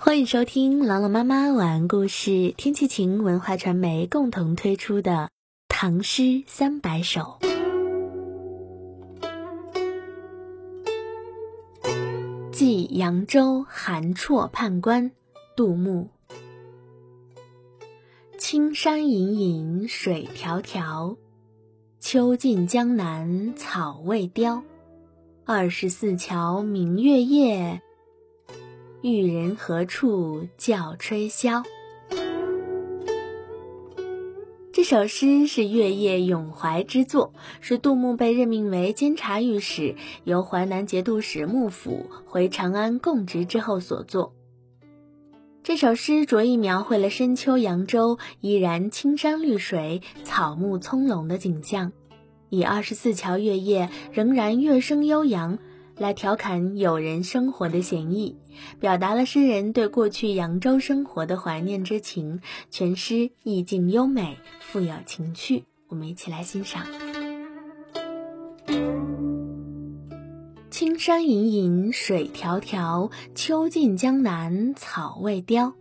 欢迎收听朗朗妈妈晚安故事，天气晴文化传媒共同推出的《唐诗三百首》。寄扬州韩绰判官，杜牧。青山隐隐水迢迢，秋尽江南草未凋。二十四桥明月夜。玉人何处教吹箫？这首诗是月夜咏怀之作，是杜牧被任命为监察御史，由淮南节度使幕府回长安供职之后所作。这首诗着意描绘了深秋扬州依然青山绿水、草木葱茏的景象，以二十四桥月夜仍然乐声悠扬。来调侃友人生活的闲逸，表达了诗人对过去扬州生活的怀念之情。全诗意境优美，富有情趣。我们一起来欣赏：青山隐隐水迢迢，秋尽江南草未凋。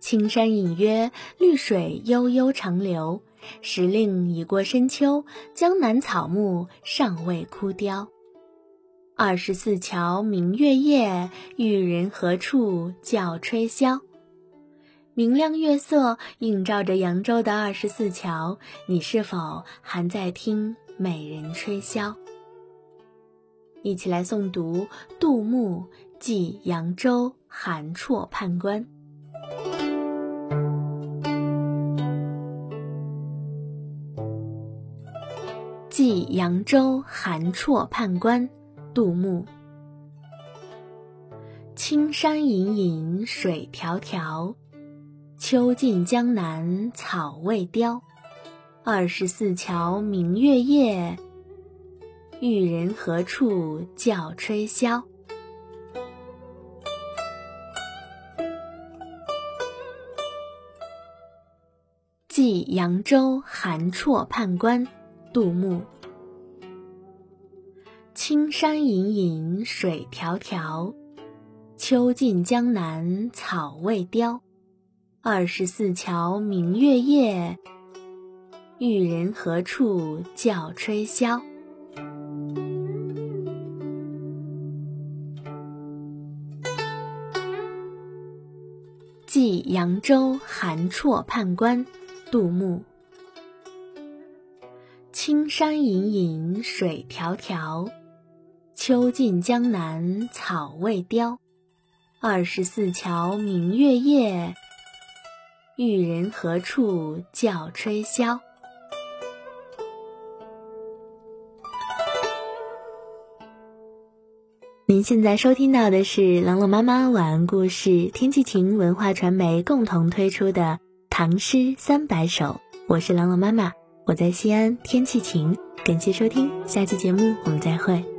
青山隐约，绿水悠悠长流。时令已过深秋，江南草木尚未枯凋。二十四桥明月夜，玉人何处教吹箫？明亮月色映照着扬州的二十四桥，你是否还在听美人吹箫？一起来诵读杜牧《寄扬州韩绰判官》。《寄扬州韩绰判官》杜牧：青山隐隐水迢迢，秋尽江南草未凋。二十四桥明月夜，玉人何处教吹箫？寄扬州韩绰判官，杜牧。青山隐隐水迢迢，秋尽江南草未凋。二十四桥明月夜，玉人何处教吹箫？寄扬州韩绰判官，杜牧。青山隐隐水迢迢。秋尽江南草未凋，二十四桥明月夜，玉人何处教吹箫？您现在收听到的是朗朗妈妈晚安故事，天气晴文化传媒共同推出的《唐诗三百首》，我是朗朗妈妈，我在西安，天气晴，感谢收听，下期节目我们再会。